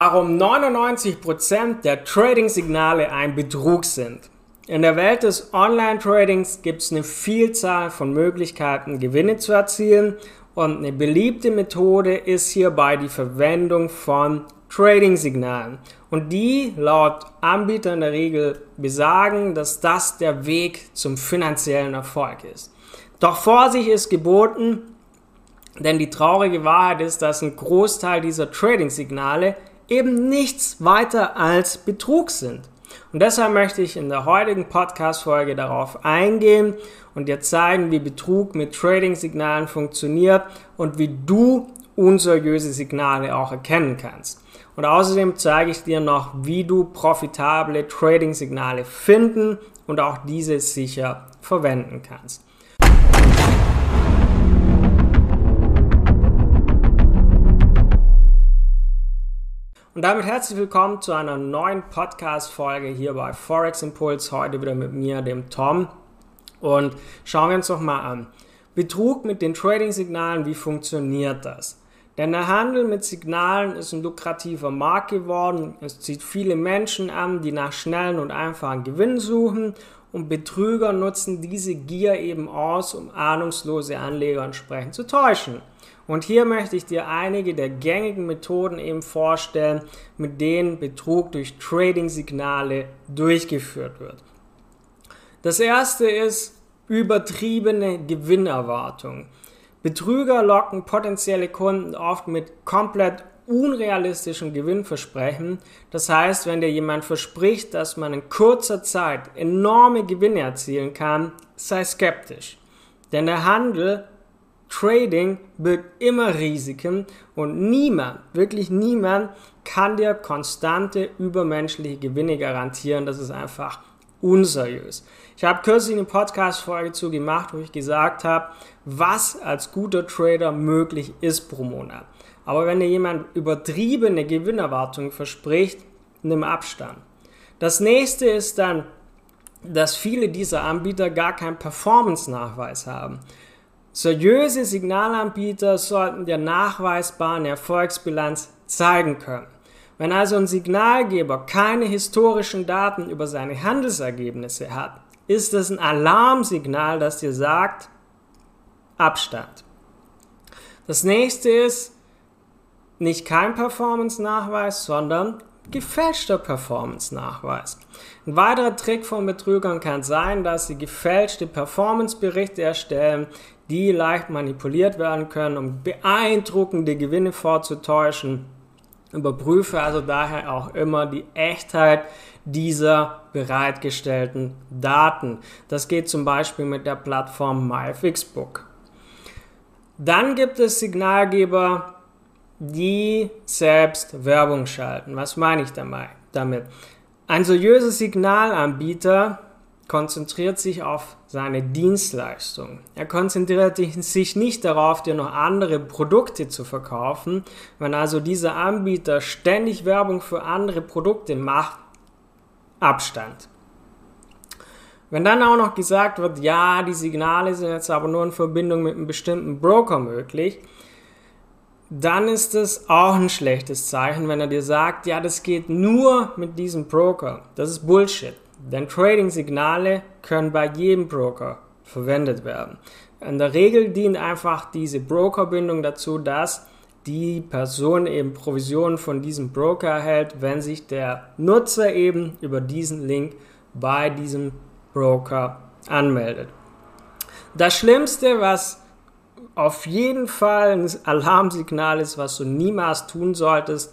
warum 99% der Trading-Signale ein Betrug sind. In der Welt des Online-Tradings gibt es eine Vielzahl von Möglichkeiten, Gewinne zu erzielen und eine beliebte Methode ist hierbei die Verwendung von Trading-Signalen. Und die laut Anbieter in der Regel besagen, dass das der Weg zum finanziellen Erfolg ist. Doch Vorsicht ist geboten, denn die traurige Wahrheit ist, dass ein Großteil dieser Trading-Signale eben nichts weiter als Betrug sind. Und deshalb möchte ich in der heutigen Podcast-Folge darauf eingehen und dir zeigen, wie Betrug mit Trading-Signalen funktioniert und wie du unseriöse Signale auch erkennen kannst. Und außerdem zeige ich dir noch, wie du profitable Trading-Signale finden und auch diese sicher verwenden kannst. Und damit herzlich willkommen zu einer neuen Podcast-Folge hier bei Forex Impuls. Heute wieder mit mir, dem Tom. Und schauen wir uns doch mal an. Betrug mit den Trading-Signalen, wie funktioniert das? Denn der Handel mit Signalen ist ein lukrativer Markt geworden. Es zieht viele Menschen an, die nach schnellen und einfachen Gewinnen suchen. Und Betrüger nutzen diese Gier eben aus, um ahnungslose Anleger entsprechend zu täuschen. Und hier möchte ich dir einige der gängigen Methoden eben vorstellen, mit denen Betrug durch Trading-Signale durchgeführt wird. Das erste ist übertriebene Gewinnerwartung. Betrüger locken potenzielle Kunden oft mit komplett unrealistischen Gewinnversprechen. Das heißt, wenn dir jemand verspricht, dass man in kurzer Zeit enorme Gewinne erzielen kann, sei skeptisch. Denn der Handel Trading birgt immer Risiken und niemand, wirklich niemand kann dir konstante übermenschliche Gewinne garantieren. Das ist einfach unseriös. Ich habe kürzlich eine Podcast-Folge zu gemacht, wo ich gesagt habe, was als guter Trader möglich ist pro Monat. Aber wenn dir jemand übertriebene Gewinnerwartungen verspricht, nimm Abstand. Das nächste ist dann, dass viele dieser Anbieter gar keinen Performance-Nachweis haben. Seriöse Signalanbieter sollten der nachweisbaren Erfolgsbilanz zeigen können. Wenn also ein Signalgeber keine historischen Daten über seine Handelsergebnisse hat, ist es ein Alarmsignal, das dir sagt, Abstand. Das nächste ist nicht kein Performance-Nachweis, sondern gefälschter Performance-Nachweis. Ein weiterer Trick von Betrügern kann sein, dass sie gefälschte Performance-Berichte erstellen, die leicht manipuliert werden können, um beeindruckende Gewinne vorzutäuschen. Überprüfe also daher auch immer die Echtheit dieser bereitgestellten Daten. Das geht zum Beispiel mit der Plattform MyFixBook. Dann gibt es Signalgeber, die selbst Werbung schalten. Was meine ich damit? Ein seriöser Signalanbieter konzentriert sich auf seine Dienstleistung. Er konzentriert sich nicht darauf, dir noch andere Produkte zu verkaufen. Wenn also dieser Anbieter ständig Werbung für andere Produkte macht, Abstand. Wenn dann auch noch gesagt wird, ja, die Signale sind jetzt aber nur in Verbindung mit einem bestimmten Broker möglich, dann ist es auch ein schlechtes Zeichen, wenn er dir sagt, ja, das geht nur mit diesem Broker. Das ist Bullshit. Denn Trading-Signale können bei jedem Broker verwendet werden. In der Regel dient einfach diese Brokerbindung dazu, dass die Person eben Provisionen von diesem Broker erhält, wenn sich der Nutzer eben über diesen Link bei diesem Broker anmeldet. Das Schlimmste, was auf jeden Fall ein Alarmsignal ist, was du niemals tun solltest,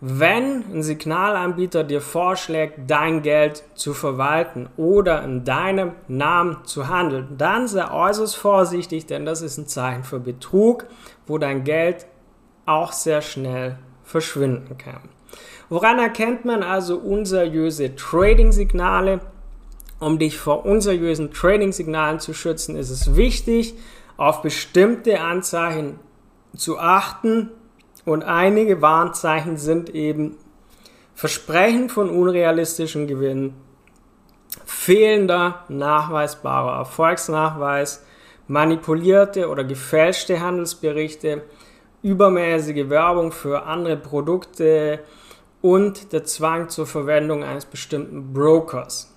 wenn ein Signalanbieter dir vorschlägt, dein Geld zu verwalten oder in deinem Namen zu handeln, dann sei äußerst vorsichtig, denn das ist ein Zeichen für Betrug, wo dein Geld auch sehr schnell verschwinden kann. Woran erkennt man also unseriöse Trading-Signale? Um dich vor unseriösen Trading-Signalen zu schützen, ist es wichtig, auf bestimmte Anzeichen zu achten, und einige Warnzeichen sind eben Versprechen von unrealistischen Gewinnen, fehlender nachweisbarer Erfolgsnachweis, manipulierte oder gefälschte Handelsberichte, übermäßige Werbung für andere Produkte, und der Zwang zur Verwendung eines bestimmten Brokers.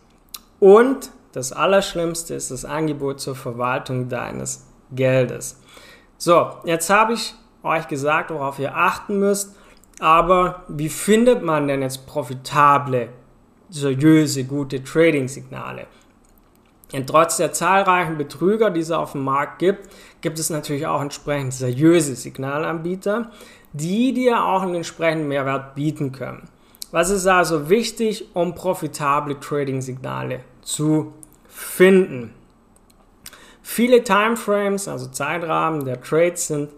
Und das Allerschlimmste ist das Angebot zur Verwaltung deines Geldes. So, jetzt habe ich euch gesagt, worauf ihr achten müsst. Aber wie findet man denn jetzt profitable, seriöse, gute Trading-Signale? Und trotz der zahlreichen Betrüger, die es auf dem Markt gibt, gibt es natürlich auch entsprechend seriöse Signalanbieter, die dir auch einen entsprechenden Mehrwert bieten können. Was ist also wichtig, um profitable Trading-Signale zu finden? Viele Timeframes, also Zeitrahmen der Trades sind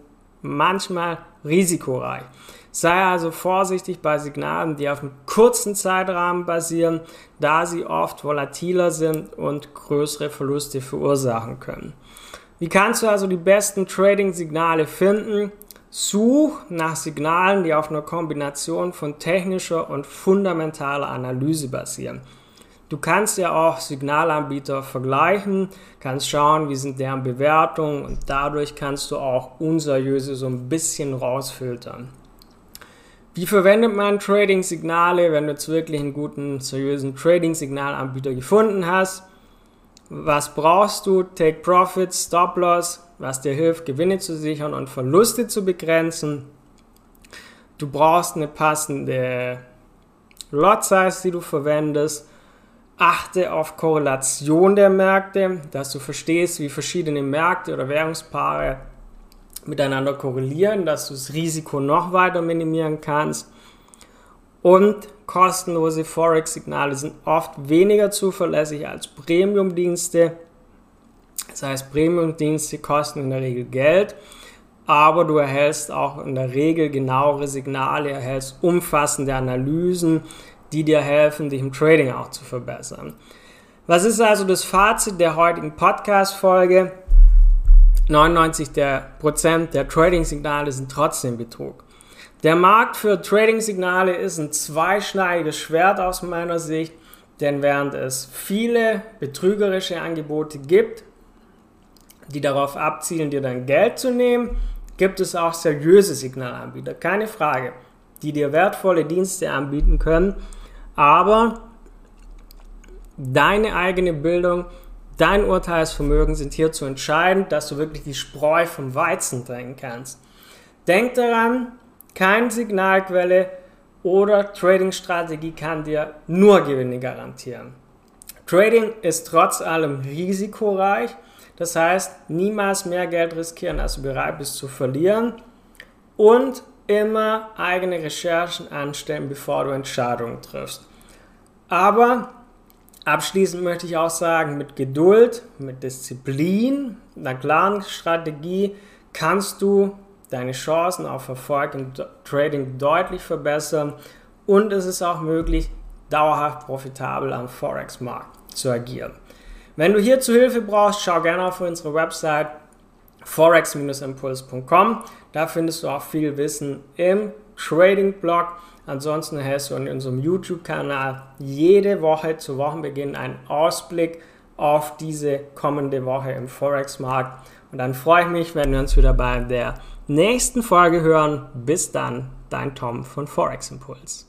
manchmal risikoreich. Sei also vorsichtig bei Signalen, die auf einem kurzen Zeitrahmen basieren, da sie oft volatiler sind und größere Verluste verursachen können. Wie kannst du also die besten Trading-Signale finden? Such nach Signalen, die auf einer Kombination von technischer und fundamentaler Analyse basieren. Du kannst ja auch Signalanbieter vergleichen, kannst schauen, wie sind deren Bewertungen und dadurch kannst du auch unseriöse so ein bisschen rausfiltern. Wie verwendet man Trading-Signale, wenn du jetzt wirklich einen guten, seriösen Trading-Signalanbieter gefunden hast? Was brauchst du? Take Profits, Stop Loss, was dir hilft, Gewinne zu sichern und Verluste zu begrenzen. Du brauchst eine passende Lot Size, die du verwendest. Achte auf Korrelation der Märkte, dass du verstehst, wie verschiedene Märkte oder Währungspaare miteinander korrelieren, dass du das Risiko noch weiter minimieren kannst. Und kostenlose Forex-Signale sind oft weniger zuverlässig als Premium-Dienste. Das heißt, Premium-Dienste kosten in der Regel Geld, aber du erhältst auch in der Regel genauere Signale, erhältst umfassende Analysen, die dir helfen, dich im Trading auch zu verbessern. Was ist also das Fazit der heutigen Podcast-Folge? 99% der, Prozent der Trading-Signale sind trotzdem Betrug. Der Markt für Trading-Signale ist ein zweischneidiges Schwert aus meiner Sicht, denn während es viele betrügerische Angebote gibt, die darauf abzielen, dir dein Geld zu nehmen, gibt es auch seriöse Signalanbieter, keine Frage, die dir wertvolle Dienste anbieten können, aber deine eigene Bildung, dein Urteilsvermögen sind hier zu entscheidend, dass du wirklich die Spreu vom Weizen trennen kannst. Denk daran, keine Signalquelle oder Trading-Strategie kann dir nur Gewinne garantieren. Trading ist trotz allem risikoreich das heißt, niemals mehr Geld riskieren, als du bereit bist zu verlieren. Und immer eigene Recherchen anstellen, bevor du Entscheidungen triffst. Aber abschließend möchte ich auch sagen, mit Geduld, mit Disziplin, einer klaren Strategie kannst du deine Chancen auf Erfolg im Trading deutlich verbessern und es ist auch möglich, dauerhaft profitabel am Forex-Markt zu agieren. Wenn du hierzu Hilfe brauchst, schau gerne auf unsere Website forex-impuls.com. Da findest du auch viel Wissen im Trading-Blog. Ansonsten erhältst du in unserem YouTube-Kanal jede Woche zu Wochenbeginn einen Ausblick auf diese kommende Woche im Forex-Markt. Und dann freue ich mich, wenn wir uns wieder bei der nächsten Folge hören. Bis dann, dein Tom von Forex Impuls.